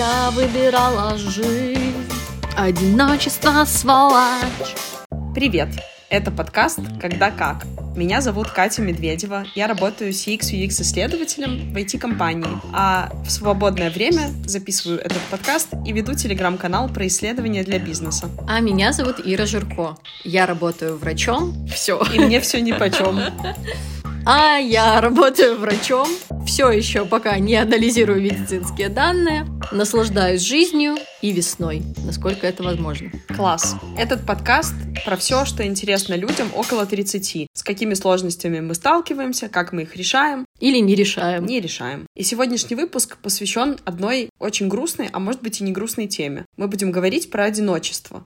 я выбирала жизнь. Одиночество сволочь. Привет! Это подкаст «Когда как». Меня зовут Катя Медведева. Я работаю CX-UX-исследователем в IT-компании, а в свободное время записываю этот подкаст и веду телеграм-канал про исследования для бизнеса. А меня зовут Ира Жирко. Я работаю врачом. Все. И мне все нипочем. А я работаю врачом, все еще пока не анализирую медицинские данные, наслаждаюсь жизнью и весной, насколько это возможно. Класс. Этот подкаст про все, что интересно людям около 30. С какими сложностями мы сталкиваемся, как мы их решаем. Или не решаем. Не решаем. И сегодняшний выпуск посвящен одной очень грустной, а может быть и не грустной теме. Мы будем говорить про одиночество.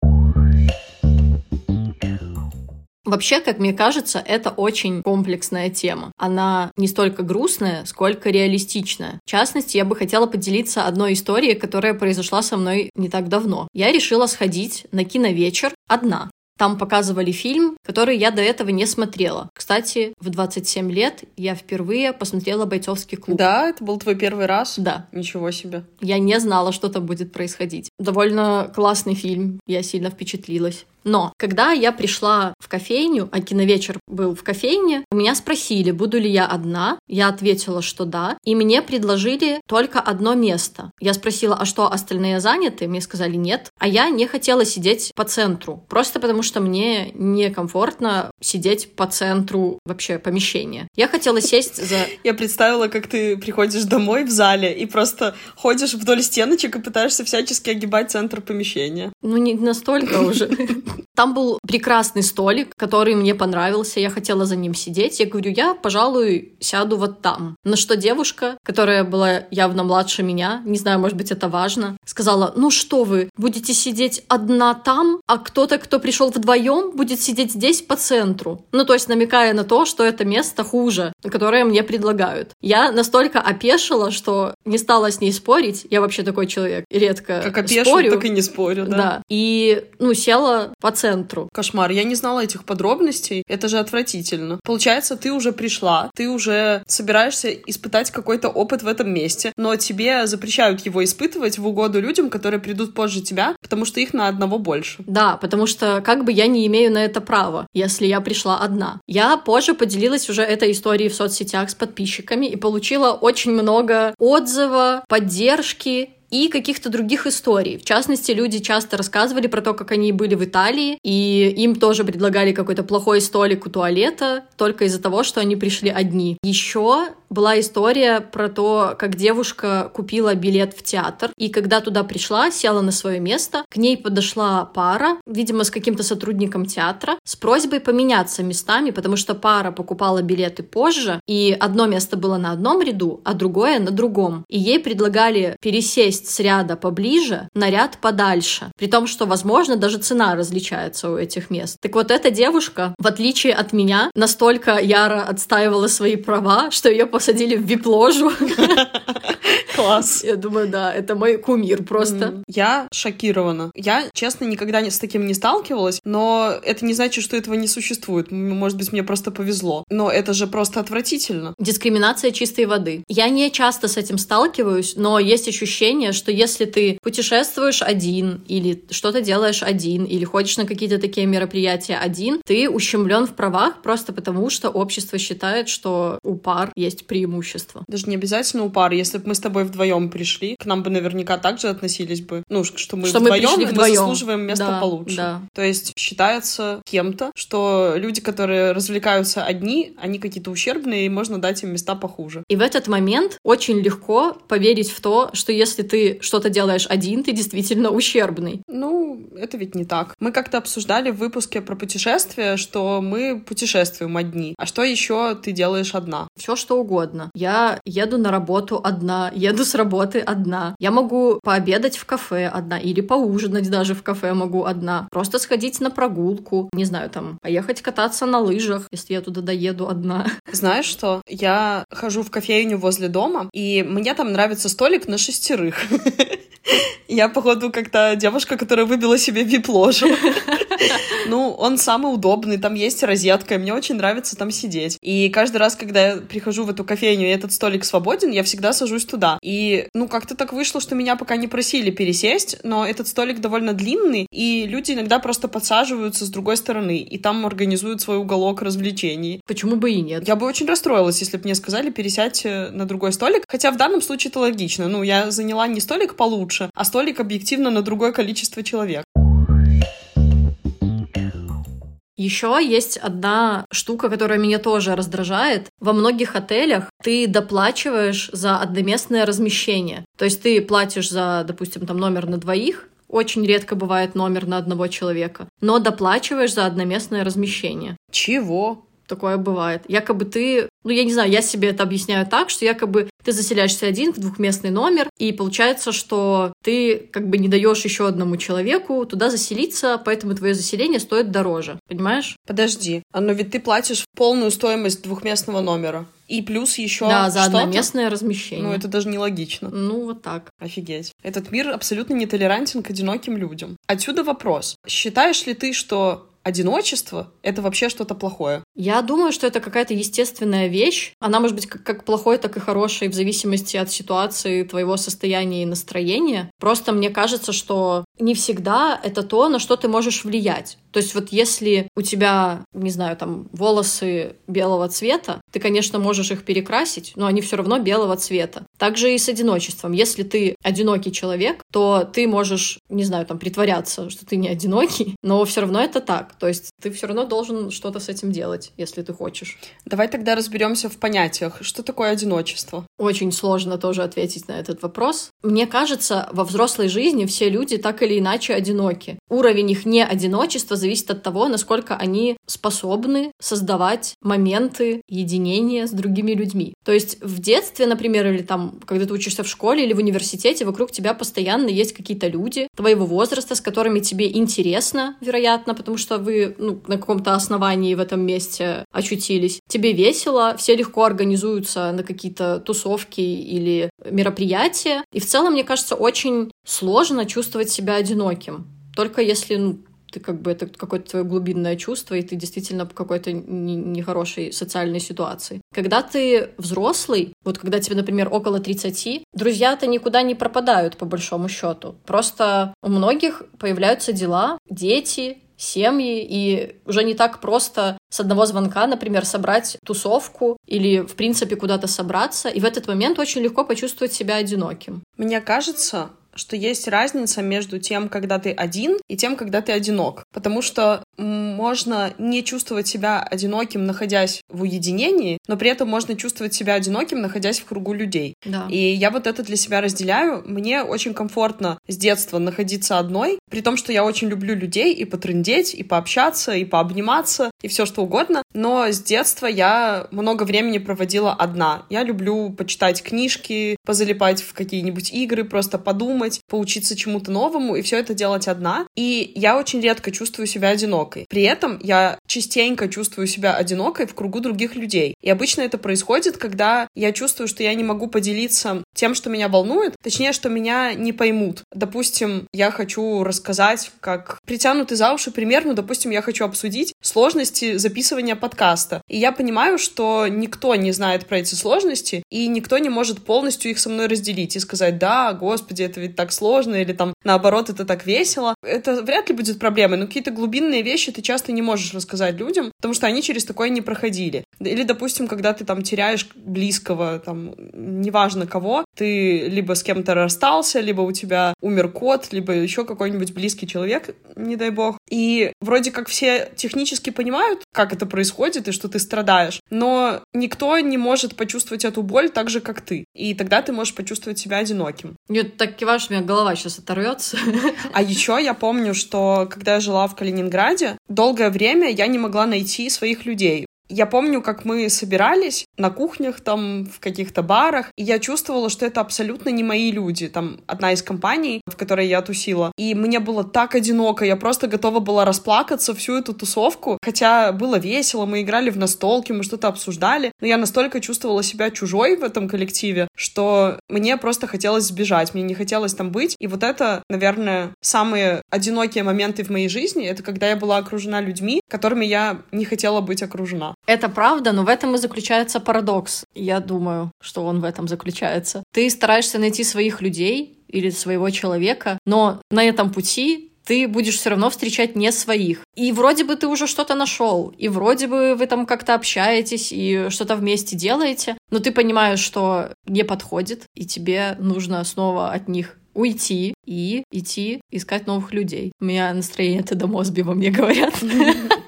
Вообще, как мне кажется, это очень комплексная тема. Она не столько грустная, сколько реалистичная. В частности, я бы хотела поделиться одной историей, которая произошла со мной не так давно. Я решила сходить на киновечер одна. Там показывали фильм, который я до этого не смотрела. Кстати, в 27 лет я впервые посмотрела «Бойцовский клуб». Да, это был твой первый раз? Да. Ничего себе. Я не знала, что там будет происходить. Довольно классный фильм, я сильно впечатлилась. Но когда я пришла в кофейню, а киновечер был в кофейне, у меня спросили, буду ли я одна. Я ответила, что да. И мне предложили только одно место. Я спросила, а что, остальные заняты? Мне сказали нет. А я не хотела сидеть по центру. Просто потому, что мне некомфортно сидеть по центру вообще помещения. Я хотела сесть за... Я представила, как ты приходишь домой в зале и просто ходишь вдоль стеночек и пытаешься всячески огибать центр помещения. Ну, не настолько уже. Там был прекрасный столик, который мне понравился. Я хотела за ним сидеть. Я говорю, я, пожалуй, сяду вот там. На что девушка, которая была явно младше меня, не знаю, может быть, это важно, сказала, ну что вы, будете сидеть одна там, а кто-то, кто пришел вдвоем, будет сидеть здесь по центру. Ну, то есть намекая на то, что это место хуже, которое мне предлагают. Я настолько опешила, что не стала с ней спорить. Я вообще такой человек, редко Как опешил, спорю. так и не спорю, да? Да. И, ну, села по центру. Кошмар, я не знала этих подробностей, это же отвратительно. Получается, ты уже пришла, ты уже собираешься испытать какой-то опыт в этом месте, но тебе запрещают его испытывать в угоду людям, которые придут позже тебя, потому что их на одного больше. Да, потому что как бы я не имею на это права, если я пришла одна. Я позже поделилась уже этой историей в соцсетях с подписчиками и получила очень много отзывов, поддержки и каких-то других историй. В частности, люди часто рассказывали про то, как они были в Италии, и им тоже предлагали какой-то плохой столик у туалета только из-за того, что они пришли одни. Еще была история про то, как девушка купила билет в театр, и когда туда пришла, села на свое место, к ней подошла пара, видимо, с каким-то сотрудником театра, с просьбой поменяться местами, потому что пара покупала билеты позже, и одно место было на одном ряду, а другое на другом. И ей предлагали пересесть с ряда поближе на ряд подальше, при том, что, возможно, даже цена различается у этих мест. Так вот, эта девушка, в отличие от меня, настолько яро отстаивала свои права, что ее посадили в вип-ложу. Класс. Я думаю, да, это мой кумир просто. Я шокирована. Я, честно, никогда с таким не сталкивалась, но это не значит, что этого не существует. Может быть, мне просто повезло. Но это же просто отвратительно. Дискриминация чистой воды. Я не часто с этим сталкиваюсь, но есть ощущение, что если ты путешествуешь один, или что-то делаешь один, или ходишь на какие-то такие мероприятия один, ты ущемлен в правах просто потому, что общество считает, что у пар есть преимущество. Даже не обязательно у пары. Если бы мы с тобой вдвоем пришли, к нам бы наверняка так же относились бы. Ну, что мы Что мы вдвоем, мы вдвоем. заслуживаем место Да, получше. да. То есть считается кем-то, что люди, которые развлекаются одни, они какие-то ущербные, и можно дать им места похуже. И в этот момент очень легко поверить в то, что если ты что-то делаешь один, ты действительно ущербный. Ну, это ведь не так. Мы как-то обсуждали в выпуске про путешествия, что мы путешествуем одни. А что еще ты делаешь одна? Все что угодно. Я еду на работу одна, еду с работы одна. Я могу пообедать в кафе одна или поужинать даже в кафе могу одна. Просто сходить на прогулку, не знаю, там, поехать кататься на лыжах, если я туда доеду одна. Знаешь что? Я хожу в кофейню возле дома, и мне там нравится столик на шестерых. Я, походу, как-то девушка, которая выбила себе вип-ложу. Ну, он самый удобный, там есть розетка, и мне очень нравится там сидеть. И каждый раз, когда я прихожу в эту кофейню, и этот столик свободен, я всегда сажусь туда. И, ну, как-то так вышло, что меня пока не просили пересесть, но этот столик довольно длинный, и люди иногда просто подсаживаются с другой стороны, и там организуют свой уголок развлечений. Почему бы и нет? Я бы очень расстроилась, если бы мне сказали пересядь э, на другой столик, хотя в данном случае это логично. Ну, я заняла не столик получше, а столик объективно на другое количество человек. Еще есть одна штука, которая меня тоже раздражает. Во многих отелях ты доплачиваешь за одноместное размещение. То есть ты платишь за, допустим, там номер на двоих, очень редко бывает номер на одного человека, но доплачиваешь за одноместное размещение. Чего? Такое бывает. Якобы ты, ну я не знаю, я себе это объясняю так, что якобы ты заселяешься один в двухместный номер, и получается, что ты как бы не даешь еще одному человеку туда заселиться, поэтому твое заселение стоит дороже. Понимаешь? Подожди, а но ведь ты платишь полную стоимость двухместного номера. И плюс еще Да, за одноместное размещение. Ну, это даже нелогично. Ну, вот так. Офигеть. Этот мир абсолютно нетолерантен к одиноким людям. Отсюда вопрос. Считаешь ли ты, что одиночество — это вообще что-то плохое? Я думаю, что это какая-то естественная вещь. Она может быть как, как плохой, так и хорошей в зависимости от ситуации, твоего состояния и настроения. Просто мне кажется, что не всегда это то, на что ты можешь влиять. То есть вот если у тебя, не знаю, там волосы белого цвета, ты, конечно, можешь их перекрасить, но они все равно белого цвета. Также и с одиночеством. Если ты одинокий человек, то ты можешь, не знаю, там притворяться, что ты не одинокий, но все равно это так. То есть ты все равно должен что-то с этим делать, если ты хочешь. Давай тогда разберемся в понятиях. Что такое одиночество? Очень сложно тоже ответить на этот вопрос. Мне кажется, во взрослой жизни все люди так или иначе одиноки. Уровень их неодиночества зависит от того, насколько они способны создавать моменты единения с другими людьми. То есть в детстве, например, или там, когда ты учишься в школе или в университете, вокруг тебя постоянно есть какие-то люди твоего возраста, с которыми тебе интересно, вероятно, потому что вы ну, на каком-то основании в этом месте очутились. Тебе весело, все легко организуются на какие-то тусовки или мероприятия. И в целом, мне кажется, очень сложно чувствовать себя одиноким. Только если ну, ты как бы это какое-то твое глубинное чувство, и ты действительно в какой-то нехорошей социальной ситуации. Когда ты взрослый, вот когда тебе, например, около 30, друзья-то никуда не пропадают, по большому счету. Просто у многих появляются дела, дети, семьи, и уже не так просто с одного звонка, например, собрать тусовку или, в принципе, куда-то собраться, и в этот момент очень легко почувствовать себя одиноким. Мне кажется, что есть разница между тем, когда ты один, и тем, когда ты одинок. Потому что можно не чувствовать себя одиноким, находясь в уединении, но при этом можно чувствовать себя одиноким, находясь в кругу людей. Да. И я вот это для себя разделяю. Мне очень комфортно с детства находиться одной, при том, что я очень люблю людей и потрындеть, и пообщаться, и пообниматься, и все что угодно. Но с детства я много времени проводила одна. Я люблю почитать книжки, позалипать в какие-нибудь игры, просто подумать, поучиться чему-то новому, и все это делать одна. И я очень редко чувствую себя одинокой. При этом я частенько чувствую себя одинокой в кругу других людей. И обычно это происходит, когда я чувствую, что я не могу поделиться тем, что меня волнует, точнее, что меня не поймут. Допустим, я хочу рассказать, как притянутый за уши пример, ну, допустим, я хочу обсудить сложности записывания подкаста. И я понимаю, что никто не знает про эти сложности, и никто не может полностью их со мной разделить и сказать, да, господи, это ведь так сложно, или там, наоборот, это так весело. Это вряд ли будет проблемой, но какие-то глубинные вещи ты часто не можешь рассказать людям, потому что они через такое не проходили. Или, допустим, когда ты там теряешь близкого, там, неважно кого, ты либо с кем-то расстался, либо у тебя умер кот, либо еще какой-нибудь близкий человек, не дай бог. И вроде как все технически понимают, как это происходит и что ты страдаешь, но никто не может почувствовать эту боль так же, как ты. И тогда ты можешь почувствовать себя одиноким. Нет, так киваешь, у меня голова сейчас оторвется. А еще я помню, что когда я жила в Калининграде, долгое время я не могла найти своих людей. Я помню, как мы собирались на кухнях, там, в каких-то барах, и я чувствовала, что это абсолютно не мои люди. Там одна из компаний, в которой я тусила. И мне было так одиноко, я просто готова была расплакаться всю эту тусовку. Хотя было весело, мы играли в настолки, мы что-то обсуждали, но я настолько чувствовала себя чужой в этом коллективе, что мне просто хотелось сбежать, мне не хотелось там быть. И вот это, наверное, самые одинокие моменты в моей жизни, это когда я была окружена людьми, которыми я не хотела быть окружена. Это правда, но в этом и заключается парадокс. Я думаю, что он в этом заключается. Ты стараешься найти своих людей или своего человека, но на этом пути ты будешь все равно встречать не своих. И вроде бы ты уже что-то нашел, и вроде бы вы там как-то общаетесь и что-то вместе делаете, но ты понимаешь, что не подходит, и тебе нужно снова от них уйти и идти искать новых людей. У меня настроение до Мосби во мне говорят.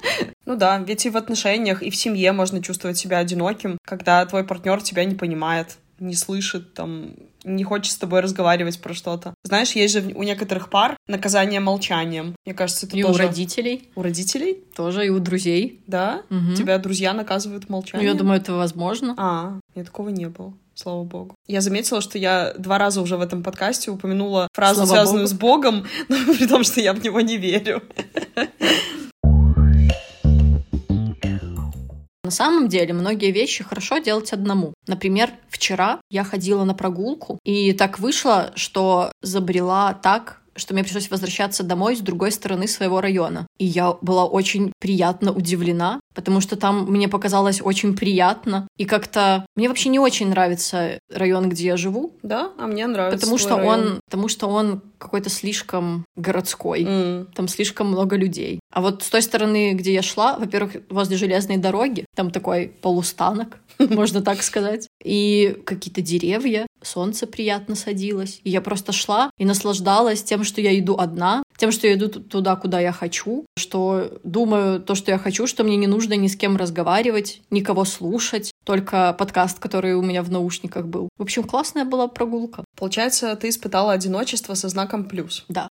Ну да, ведь и в отношениях, и в семье можно чувствовать себя одиноким, когда твой партнер тебя не понимает, не слышит, там, не хочет с тобой разговаривать про что-то. Знаешь, есть же у некоторых пар наказание молчанием. Мне кажется, это и тоже... у родителей. У родителей? Тоже, и у друзей. Да? Угу. Тебя друзья наказывают молчанием? Ну, я думаю, это возможно. А, нет, такого не было. Слава богу. Я заметила, что я два раза уже в этом подкасте упомянула фразу, Слава связанную богу. с Богом, но при том, что я в него не верю. На самом деле, многие вещи хорошо делать одному. Например, вчера я ходила на прогулку, и так вышло, что забрела так, что мне пришлось возвращаться домой с другой стороны своего района. И я была очень приятно удивлена, потому что там мне показалось очень приятно. И как-то мне вообще не очень нравится район, где я живу. Да? А мне нравится Потому что район. он, потому что он какой-то слишком городской. М. Там слишком много людей. А вот с той стороны, где я шла, во-первых, возле железной дороги, там такой полустанок, можно так сказать, и какие-то деревья, солнце приятно садилось. И я просто шла и наслаждалась тем, что я иду одна, тем, что я иду туда, куда я хочу, что думаю то, что я хочу, что мне не нужно ни с кем разговаривать, никого слушать, только подкаст, который у меня в наушниках был. В общем, классная была прогулка. Получается, ты испытала одиночество со знаком плюс. Да.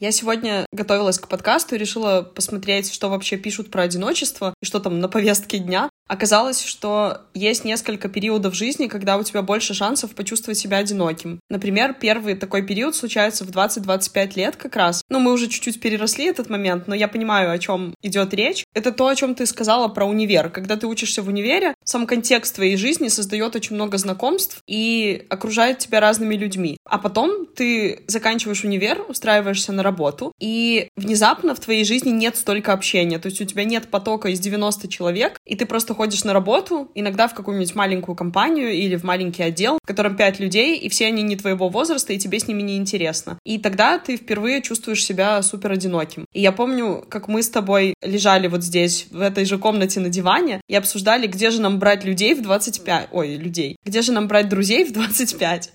Я сегодня готовилась к подкасту и решила посмотреть, что вообще пишут про одиночество и что там на повестке дня. Оказалось, что есть несколько периодов жизни, когда у тебя больше шансов почувствовать себя одиноким. Например, первый такой период случается в 20-25 лет как раз. Ну, мы уже чуть-чуть переросли этот момент, но я понимаю, о чем идет речь. Это то, о чем ты сказала про универ. Когда ты учишься в универе, сам контекст твоей жизни создает очень много знакомств и окружает тебя разными людьми. А потом ты заканчиваешь универ, устраиваешься на работу, и внезапно в твоей жизни нет столько общения. То есть у тебя нет потока из 90 человек, и ты просто ходишь на работу, иногда в какую-нибудь маленькую компанию или в маленький отдел, в котором 5 людей, и все они не твоего возраста, и тебе с ними не интересно. И тогда ты впервые чувствуешь себя супер одиноким. И я помню, как мы с тобой лежали вот здесь, в этой же комнате на диване, и обсуждали, где же нам брать людей в 25... Ой, людей. Где же нам брать друзей в 25?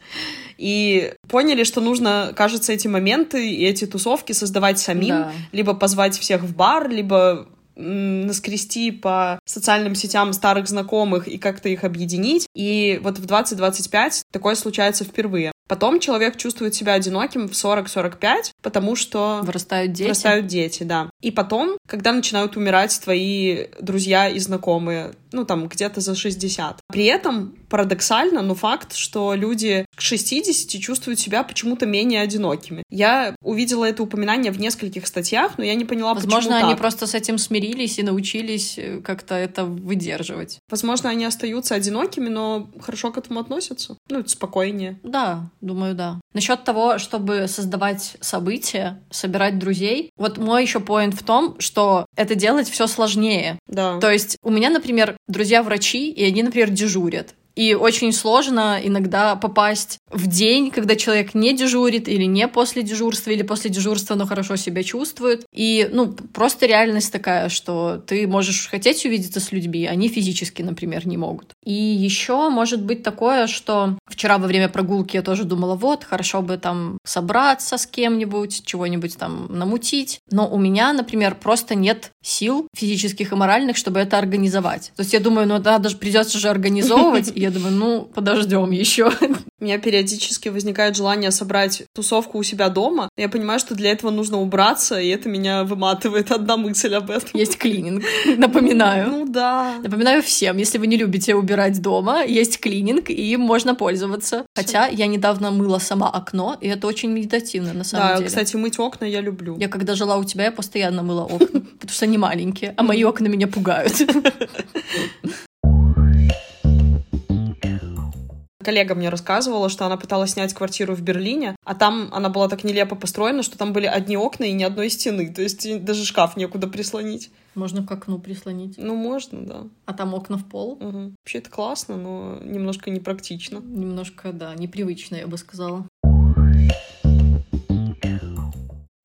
И поняли, что нужно, кажется, эти моменты и эти тусовки создавать самим, Да. либо позвать всех в бар, либо наскрести по социальным сетям старых знакомых и как-то их объединить. И вот в 20-25 такое случается впервые. Потом человек чувствует себя одиноким в 40-45, потому что Вырастают дети. вырастают дети, да. И потом, когда начинают умирать твои друзья и знакомые, ну там где-то за 60. При этом парадоксально, но факт, что люди к 60 чувствуют себя почему-то менее одинокими. Я увидела это упоминание в нескольких статьях, но я не поняла, Возможно, почему они так. просто с этим смирились и научились э, как-то это выдерживать. Возможно, они остаются одинокими, но хорошо к этому относятся. Ну, это спокойнее. Да, думаю, да. Насчет того, чтобы создавать события, собирать друзей, вот мой еще поинт в том, что это делать все сложнее. Да. То есть у меня, например, друзья врачи, и они, например, дежурят. И очень сложно иногда попасть в день, когда человек не дежурит или не после дежурства, или после дежурства, но хорошо себя чувствует. И, ну, просто реальность такая, что ты можешь хотеть увидеться с людьми, они физически, например, не могут. И еще может быть такое, что вчера во время прогулки я тоже думала, вот, хорошо бы там собраться с кем-нибудь, чего-нибудь там намутить. Но у меня, например, просто нет сил физических и моральных, чтобы это организовать. То есть я думаю, ну надо же, придется же организовывать. И я думаю, ну, подождем еще. У меня периодически возникает желание собрать тусовку у себя дома. Я понимаю, что для этого нужно убраться, и это меня выматывает одна мысль об этом. Есть клининг, напоминаю. Ну да. Напоминаю всем, если вы не любите убирать дома, есть клининг, и им можно пользоваться. Хотя я недавно мыла сама окно, и это очень медитативно, на самом Да, деле. кстати, мыть окна я люблю. Я когда жила у тебя, я постоянно мыла окна, потому что они маленькие, а мои окна меня пугают. Коллега мне рассказывала, что она пыталась снять квартиру в Берлине, а там она была так нелепо построена, что там были одни окна и ни одной стены. То есть даже шкаф некуда прислонить. Можно к окну прислонить. Ну, можно, да. А там окна в пол? Угу. Вообще это классно, но немножко непрактично. Немножко, да, непривычно, я бы сказала.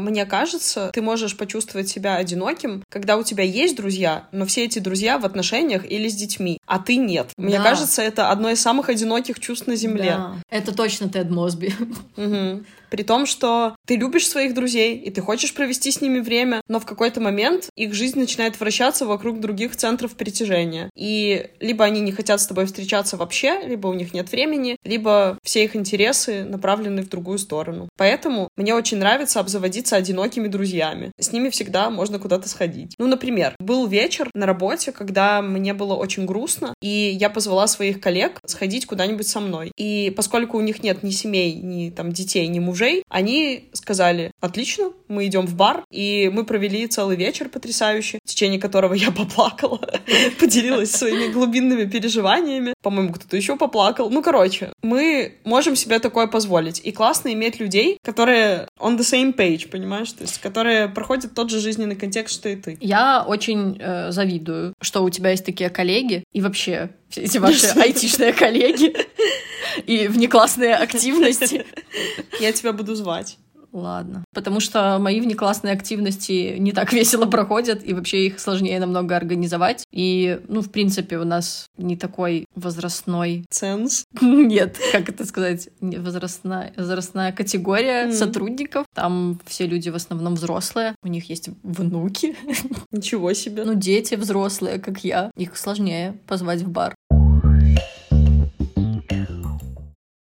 Мне кажется, ты можешь почувствовать себя одиноким, когда у тебя есть друзья, но все эти друзья в отношениях или с детьми, а ты нет. Мне Да. кажется, это одно из самых одиноких чувств на Земле. Да. Это точно Тед Мосби. Мгм. При том, что ты любишь своих друзей, и ты хочешь провести с ними время, но в какой-то момент их жизнь начинает вращаться вокруг других центров притяжения. И либо они не хотят с тобой встречаться вообще, либо у них нет времени, либо все их интересы направлены в другую сторону. Поэтому мне очень нравится обзаводиться одинокими друзьями. С ними всегда можно куда-то сходить. Ну, например, был вечер на работе, когда мне было очень грустно, и я позвала своих коллег сходить куда-нибудь со мной. И поскольку у них нет ни семей, ни там детей, ни мужей, они сказали, отлично, мы идем в бар, и мы провели целый вечер потрясающий, в течение которого я поплакала, поделилась своими глубинными переживаниями. По-моему, кто-то еще поплакал. Ну, короче, мы можем себе такое позволить. И классно иметь людей, которые on the same page, понимаешь? То есть, которые проходят тот же жизненный контекст, что и ты. Я очень э, завидую, что у тебя есть такие коллеги и вообще все эти ваши айтишные коллеги и внеклассные активности. Я тебя буду звать. Ладно. Потому что мои внеклассные активности не так весело проходят, и вообще их сложнее намного организовать. И, ну, в принципе, у нас не такой возрастной... Ценс. Нет, как это сказать? Возрастная, возрастная категория Мгм. сотрудников. Там все люди в основном взрослые. У них есть внуки. Ничего себе. Ну, дети взрослые, как я. Их сложнее позвать в бар.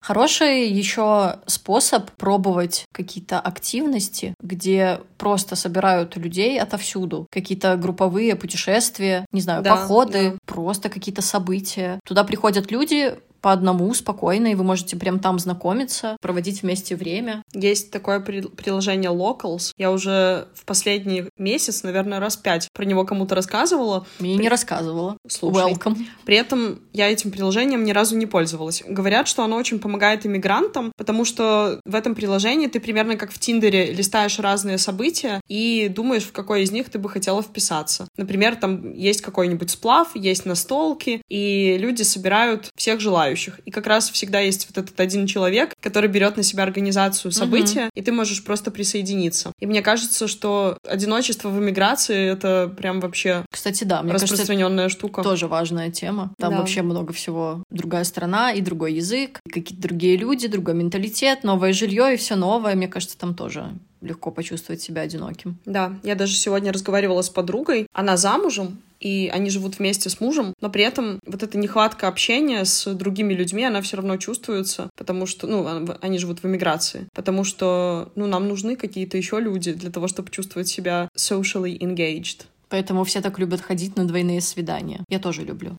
Хороший еще способ пробовать какие-то активности, где просто собирают людей отовсюду. Какие-то групповые путешествия, не знаю, Да, походы, да. просто какие-то события. Туда приходят люди по одному спокойно, и вы можете прям там знакомиться, проводить вместе время. Есть такое при- приложение Locals. Я уже в последний месяц, наверное, раз пять про него кому-то рассказывала. Мне не рассказывала. Слушай. Welcome. При этом я этим приложением ни разу не пользовалась. Говорят, что оно очень помогает иммигрантам, потому что в этом приложении ты примерно как в Тиндере листаешь разные события и думаешь, в какой из них ты бы хотела вписаться. Например, там есть какой-нибудь сплав, есть настолки, и люди собирают всех желающих. И как раз всегда есть вот этот один человек, который берет на себя организацию события, и ты можешь просто присоединиться. И мне кажется, что одиночество в иммиграции — это прям вообще Кстати, да, мне кажется, распространенная штука. тоже важная тема. Там Да. вообще много всего. Другая страна и другой язык, какие-то другие люди, другой менталитет, новое жилье и все новое. Мне кажется, там тоже легко почувствовать себя одиноким. Да, я даже сегодня разговаривала с подругой. Она замужем, и они живут вместе с мужем, но при этом вот эта нехватка общения с другими людьми, она все равно чувствуется, потому что, ну, а- они живут в эмиграции, потому что, ну, нам нужны какие-то еще люди для того, чтобы чувствовать себя socially engaged. Поэтому все так любят ходить на двойные свидания. Я тоже люблю.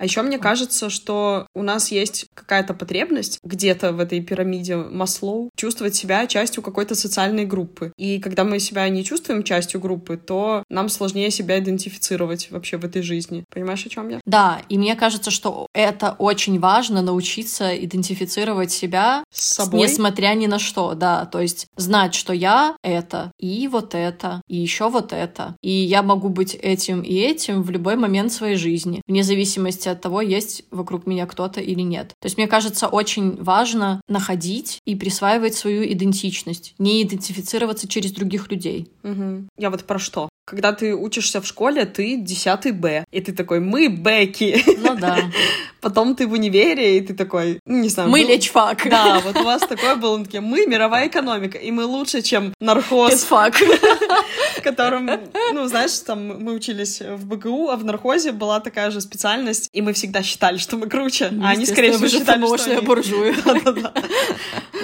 А еще мне кажется, что у нас есть какая-то потребность где-то в этой пирамиде Маслоу чувствовать себя частью какой-то социальной группы. И когда мы себя не чувствуем частью группы, то нам сложнее себя идентифицировать вообще в этой жизни. Понимаешь, о чем я? Да, и мне кажется, что это очень важно научиться идентифицировать себя С собой. Несмотря ни на что, да. То есть знать, что я это, и вот это, и еще вот это. И я могу быть этим и этим в любой момент своей жизни, вне зависимости от того, есть вокруг меня кто-то или нет. То есть мне кажется, очень важно находить и присваивать свою идентичность, не идентифицироваться через других людей. Мгм. Я вот про что? Когда ты учишься в школе, ты 10 Б. И ты такой, мы Бэки. Ну да. Потом ты в универе, и ты такой, ну, не знаю. Мы был- лечфак. Да, вот у вас такое было, он такие, мы мировая экономика, и мы лучше, чем нархоз, Педфак. в котором, ну, знаешь, там мы учились в БГУ, а в нархозе была такая же специальность, и мы всегда считали, что мы круче, а они, скорее всего, считали, что они... буржуи. Да-да-да.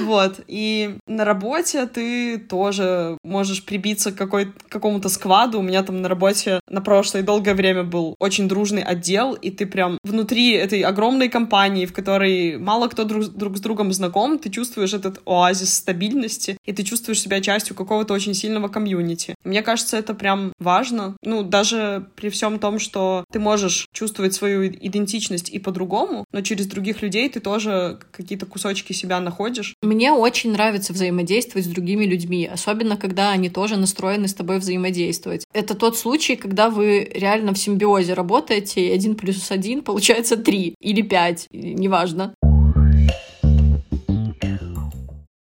Вот. И на работе ты тоже можешь прибиться к какому-то складу. У меня там на работе на прошлое долгое время был очень дружный отдел, и ты прям внутри этой огромной компании, в которой мало кто друг, друг с другом знаком, ты чувствуешь этот оазис стабильности, и ты чувствуешь себя частью какого-то очень сильного комьюнити. Мне кажется, это прям важно. Ну, даже при всем том, что ты можешь чувствовать свою идентичность и по-другому, но через других людей ты тоже какие-то кусочки себя находишь. Мне очень нравится взаимодействовать с другими людьми, особенно когда они тоже настроены с тобой взаимодействовать. Это тот случай, когда вы реально в симбиозе работаете, и один плюс один получается три или пять, неважно.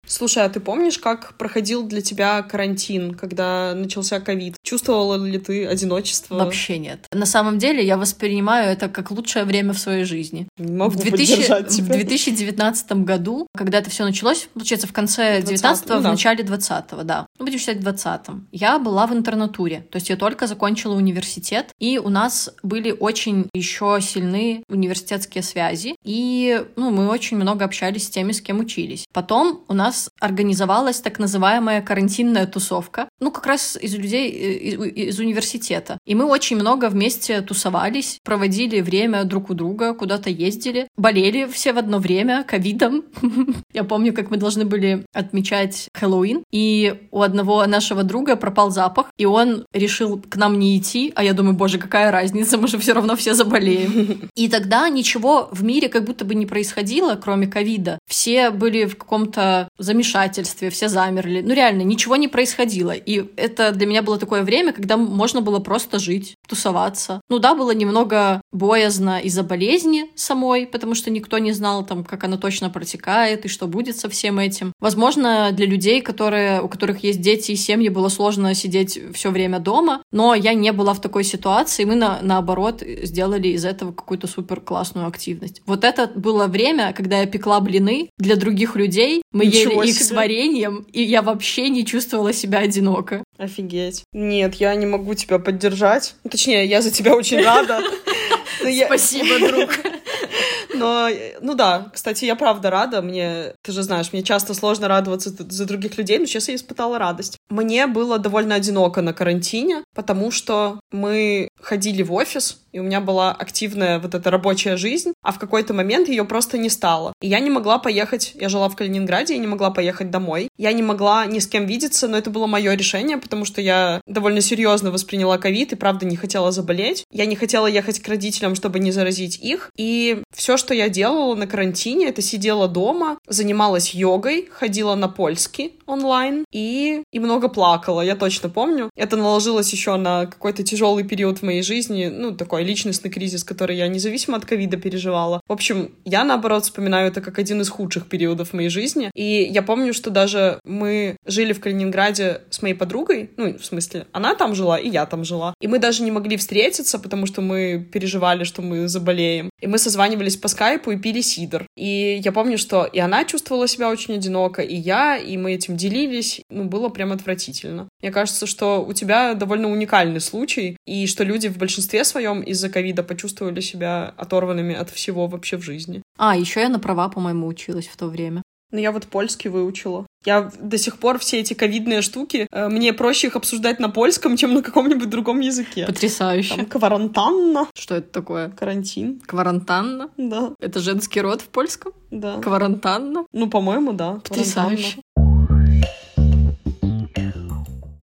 Слушай, а ты помнишь, как проходил для тебя карантин, когда начался ковид? Чувствовала ли ты одиночество? Вообще нет. На самом деле я воспринимаю это как лучшее время в своей жизни. Не могу в, 2000, тебя. в 2019 году, когда это все началось, получается, в конце 19 ну, в да. начале 20-го, да. Ну, будем считать 20-м. Я была в интернатуре, то есть я только закончила университет, и у нас были очень еще сильные университетские связи, и ну, мы очень много общались с теми, с кем учились. Потом у нас нас организовалась так называемая карантинная тусовка, ну, как раз из людей э, из, из университета. И мы очень много вместе тусовались, проводили время друг у друга, куда-то ездили, болели все в одно время ковидом. Я помню, как мы должны были отмечать Хэллоуин, и у одного нашего друга пропал запах, и он решил к нам не идти, а я думаю, боже, какая разница, мы же все равно все заболеем. И тогда ничего в мире как будто бы не происходило, кроме ковида. Все были в каком-то замешательстве, все замерли. Ну, реально, ничего не происходило. И это для меня было такое время, когда можно было просто жить, тусоваться. Ну да, было немного боязно из-за болезни самой, потому что никто не знал, там, как она точно протекает и что будет со всем этим. Возможно, для людей, которые, у которых есть дети и семьи, было сложно сидеть все время дома, но я не была в такой ситуации, мы на, наоборот сделали из этого какую-то супер классную активность. Вот это было время, когда я пекла блины для других людей, мы Ничего ели их с вареньем, и я вообще не чувствовала себя одиноко. Офигеть. Нет, я не могу тебя поддержать. Точнее, я за тебя очень рада. Спасибо, друг. Но, ну да, кстати, я правда рада. Мне, ты же знаешь, мне часто сложно радоваться за других людей, но сейчас я испытала радость. Мне было довольно одиноко на карантине, потому что мы ходили в офис, и у меня была активная вот эта рабочая жизнь, а в какой-то момент ее просто не стало. И я не могла поехать, я жила в Калининграде, я не могла поехать домой. Я не могла ни с кем видеться, но это было мое решение, потому что я довольно серьезно восприняла ковид и правда не хотела заболеть. Я не хотела ехать к родителям, чтобы не заразить их. И все, что я делала на карантине, это сидела дома, занималась йогой, ходила на польский онлайн и, и много плакала, я точно помню. Это наложилось еще на какой-то тяжелый период в моей жизни, ну, такой личностный кризис, который я независимо от ковида переживала. В общем, я, наоборот, вспоминаю это как один из худших периодов в моей жизни. И я помню, что даже мы жили в Калининграде с моей подругой, ну, в смысле, она там жила, и я там жила. И мы даже не могли встретиться, потому что мы переживали, что мы заболеем. И мы созванивались по скайпу и пили сидр. И я помню, что и она чувствовала себя очень одиноко, и я, и мы этим делились. Ну, было прям отвратительно. Мне кажется, что у тебя довольно уникальный случай, и что люди в большинстве своем из-за ковида почувствовали себя оторванными от всего вообще в жизни. А, еще я на права, по-моему, училась в то время. Ну, я вот польский выучила. Я до сих пор все эти ковидные штуки, э, мне проще их обсуждать на польском, чем на каком-нибудь другом языке. Потрясающе. Там кварантанна. Что это такое? Карантин. Кварантанна? Да. Это женский род в польском? Да. Кварантанна? Ну, по-моему, да. Потрясающе.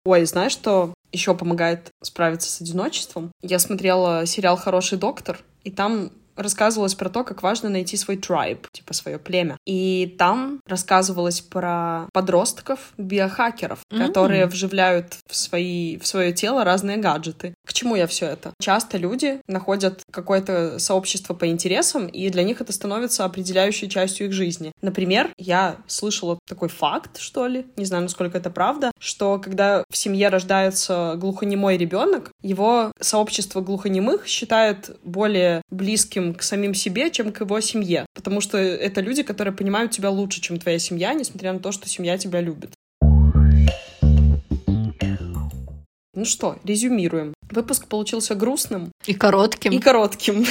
Ой, знаешь, что еще помогает справиться с одиночеством? Я смотрела сериал «Хороший доктор», и там рассказывалось про то, как важно найти свой tribe, типа свое племя. И там рассказывалось про подростков, биохакеров, mm-hmm. которые вживляют в, свои, в свое тело разные гаджеты. К чему я все это? Часто люди находят какое-то сообщество по интересам, и для них это становится определяющей частью их жизни. Например, я слышала такой факт, что ли, не знаю, насколько это правда, что когда в семье рождается глухонемой ребенок, его сообщество глухонемых считает более близким к самим себе, чем к его семье. Потому что это люди, которые понимают тебя лучше, чем твоя семья, несмотря на то, что семья тебя любит. Ну что, резюмируем. Выпуск получился грустным. И коротким. И коротким.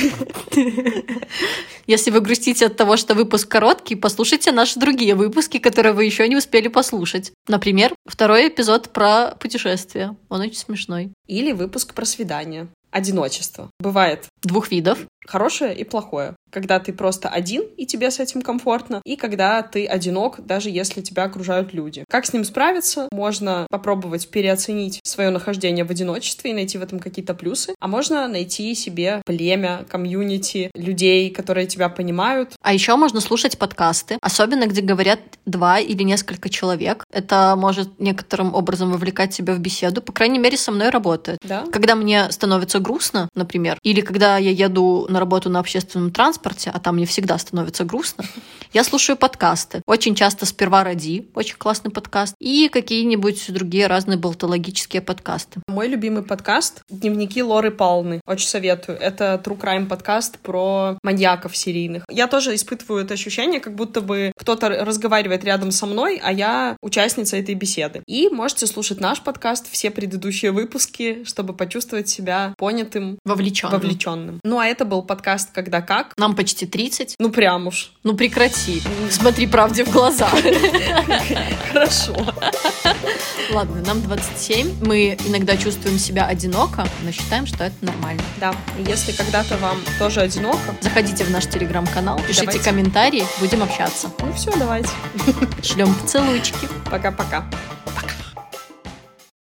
Если вы грустите от того, что выпуск короткий, послушайте наши другие выпуски, которые вы еще не успели послушать. Например, второй эпизод про путешествия. Он очень смешной. Или выпуск про свидание. Одиночество. Бывает Двух видов. Хорошее и плохое. Когда ты просто один, и тебе с этим комфортно, и когда ты одинок, даже если тебя окружают люди. Как с ним справиться? Можно попробовать переоценить свое нахождение в одиночестве и найти в этом какие-то плюсы, а можно найти себе племя, комьюнити, людей, которые тебя понимают. А еще можно слушать подкасты, особенно где говорят два или несколько человек. Это может некоторым образом вовлекать тебя в беседу. По крайней мере, со мной работает. Да? Когда мне становится грустно, например, или когда я еду на работу на общественном транспорте, а там мне всегда становится грустно, я слушаю подкасты. Очень часто «Сперва ради», очень классный подкаст, и какие-нибудь другие разные болтологические подкасты. Мой любимый подкаст — «Дневники Лоры Палны». Очень советую. Это True Crime подкаст про маньяков серийных. Я тоже испытываю это ощущение, как будто бы кто-то разговаривает рядом со мной, а я участница этой беседы. И можете слушать наш подкаст, все предыдущие выпуски, чтобы почувствовать себя понятым, Вовлеченным. вовлеченным. Ну а это был подкаст «Когда как». Нам почти 30. Ну прям уж. Ну прекрати. Смотри правде в глаза. Хорошо. Ладно, нам 27. Мы иногда чувствуем себя одиноко, но считаем, что это нормально. Да, если когда-то вам тоже одиноко, Заходите в наш телеграм-канал, пишите Давайте. комментарии, будем общаться. ну все, давайте. Шлем поцелуйчики. Пока-пока. Пока.